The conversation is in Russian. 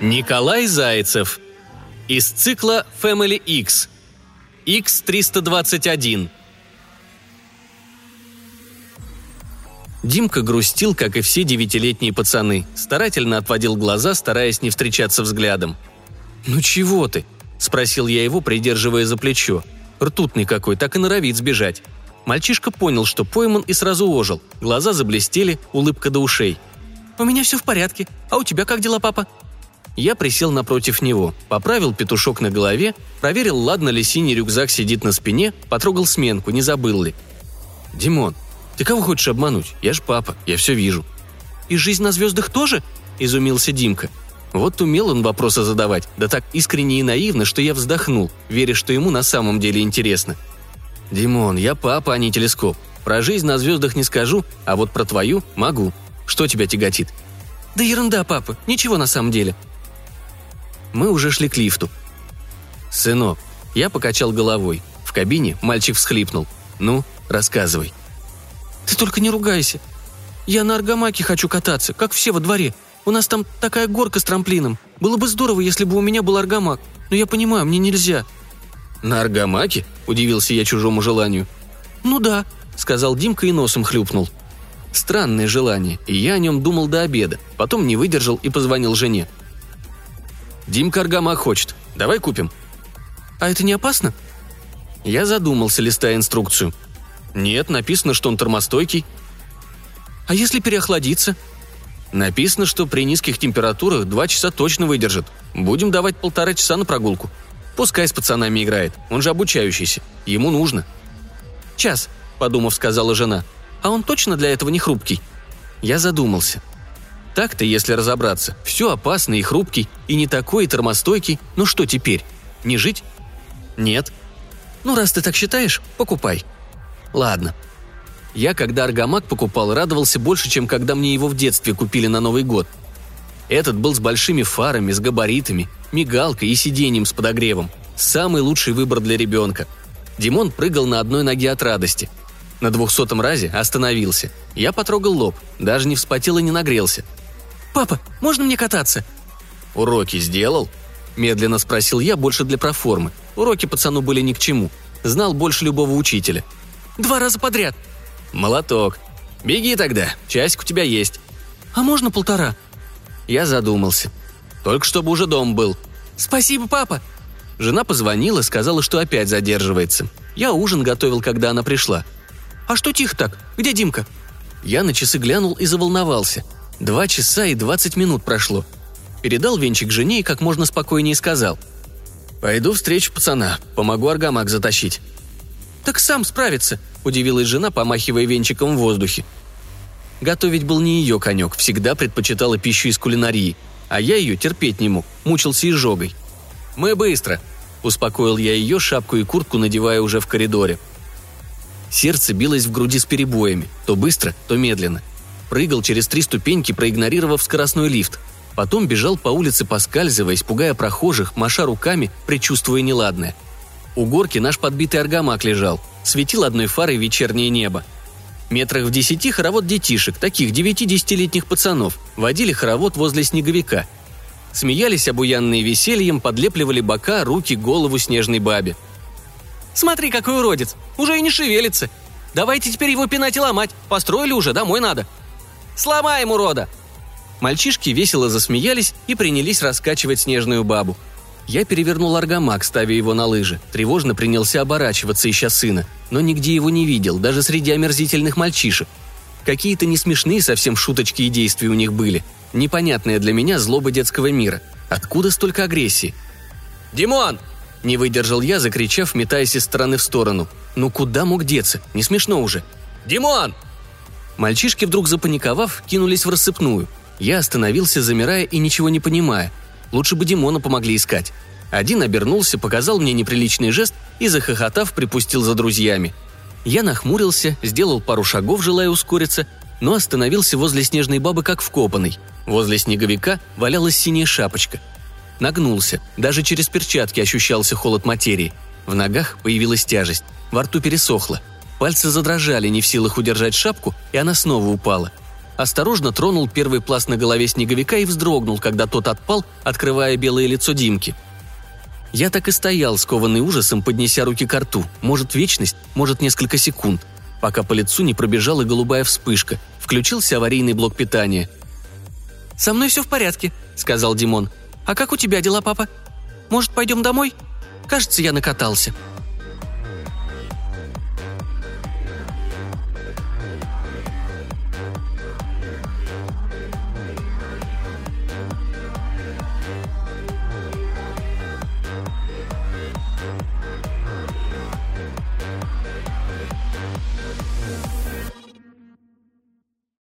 Николай Зайцев. Из цикла Family X. X321. Димка грустил, как и все девятилетние пацаны. Старательно отводил глаза, стараясь не встречаться взглядом. «Ну чего ты?» – спросил я его, придерживая за плечо. Ртутный какой, так и норовит сбежать. Мальчишка понял, что пойман и сразу ожил. Глаза заблестели, улыбка до ушей. «У меня все в порядке. А у тебя как дела, папа?» Я присел напротив него, поправил петушок на голове, проверил, ладно ли синий рюкзак сидит на спине, потрогал сменку, не забыл ли. «Димон, ты кого хочешь обмануть? Я ж папа, я все вижу». «И жизнь на звездах тоже?» – изумился Димка. Вот умел он вопросы задавать, да так искренне и наивно, что я вздохнул, веря, что ему на самом деле интересно. «Димон, я папа, а не телескоп. Про жизнь на звездах не скажу, а вот про твою могу. Что тебя тяготит?» «Да ерунда, папа, ничего на самом деле». Мы уже шли к лифту. «Сынок», я покачал головой. В кабине мальчик всхлипнул. «Ну, рассказывай». Ты только не ругайся. Я на аргамаке хочу кататься, как все во дворе. У нас там такая горка с трамплином. Было бы здорово, если бы у меня был аргамак. Но я понимаю, мне нельзя». «На аргамаке?» – удивился я чужому желанию. «Ну да», – сказал Димка и носом хлюпнул. Странное желание, и я о нем думал до обеда. Потом не выдержал и позвонил жене. «Димка аргамак хочет. Давай купим». «А это не опасно?» Я задумался, листая инструкцию – нет, написано, что он термостойкий. А если переохладиться? Написано, что при низких температурах два часа точно выдержит. Будем давать полтора часа на прогулку. Пускай с пацанами играет, он же обучающийся. Ему нужно. Час, подумав, сказала жена. А он точно для этого не хрупкий? Я задумался. Так-то, если разобраться, все опасно и хрупкий, и не такой, и термостойкий. Ну что теперь? Не жить? Нет. Ну, раз ты так считаешь, покупай. Ладно. Я, когда аргамак покупал, радовался больше, чем когда мне его в детстве купили на Новый год. Этот был с большими фарами, с габаритами, мигалкой и сиденьем с подогревом. Самый лучший выбор для ребенка. Димон прыгал на одной ноге от радости. На двухсотом разе остановился. Я потрогал лоб, даже не вспотел и не нагрелся. «Папа, можно мне кататься?» «Уроки сделал?» Медленно спросил я, больше для проформы. Уроки пацану были ни к чему. Знал больше любого учителя – Два раза подряд». «Молоток. Беги тогда, часик у тебя есть». «А можно полтора?» Я задумался. Только чтобы уже дом был. «Спасибо, папа!» Жена позвонила, сказала, что опять задерживается. Я ужин готовил, когда она пришла. «А что тихо так? Где Димка?» Я на часы глянул и заволновался. Два часа и двадцать минут прошло. Передал венчик жене и как можно спокойнее сказал. «Пойду встречу пацана, помогу аргамак затащить». «Так сам справится», – удивилась жена, помахивая венчиком в воздухе. Готовить был не ее конек, всегда предпочитала пищу из кулинарии, а я ее терпеть не мог, мучился изжогой. «Мы быстро», – успокоил я ее, шапку и куртку надевая уже в коридоре. Сердце билось в груди с перебоями, то быстро, то медленно. Прыгал через три ступеньки, проигнорировав скоростной лифт. Потом бежал по улице, поскальзываясь, пугая прохожих, маша руками, предчувствуя неладное – у горки наш подбитый аргамак лежал, светил одной фарой вечернее небо. Метрах в десяти хоровод детишек, таких девяти-десятилетних пацанов, водили хоровод возле снеговика. Смеялись обуянные весельем, подлепливали бока, руки, голову снежной бабе. «Смотри, какой уродец! Уже и не шевелится! Давайте теперь его пинать и ломать! Построили уже, домой надо!» «Сломаем, урода!» Мальчишки весело засмеялись и принялись раскачивать снежную бабу – я перевернул аргамак, ставя его на лыжи. Тревожно принялся оборачиваться, ища сына. Но нигде его не видел, даже среди омерзительных мальчишек. Какие-то несмешные совсем шуточки и действия у них были. Непонятная для меня злоба детского мира. Откуда столько агрессии? «Димон!» – не выдержал я, закричав, метаясь из стороны в сторону. «Ну куда мог деться? Не смешно уже!» «Димон!» Мальчишки, вдруг запаниковав, кинулись в рассыпную. Я остановился, замирая и ничего не понимая. Лучше бы Димона помогли искать. Один обернулся, показал мне неприличный жест и, захохотав, припустил за друзьями. Я нахмурился, сделал пару шагов, желая ускориться, но остановился возле снежной бабы как вкопанный. Возле снеговика валялась синяя шапочка. Нагнулся, даже через перчатки ощущался холод материи. В ногах появилась тяжесть, во рту пересохло. Пальцы задрожали, не в силах удержать шапку, и она снова упала. осторожно тронул первый пласт на голове снеговика и вздрогнул, когда тот отпал, открывая белое лицо Димки. Я так и стоял, скованный ужасом, поднеся руки к рту. Может, вечность, может, несколько секунд. Пока по лицу не пробежала голубая вспышка. Включился аварийный блок питания. «Со мной все в порядке», — сказал Димон. «А как у тебя дела, папа? Может, пойдем домой? Кажется, я накатался».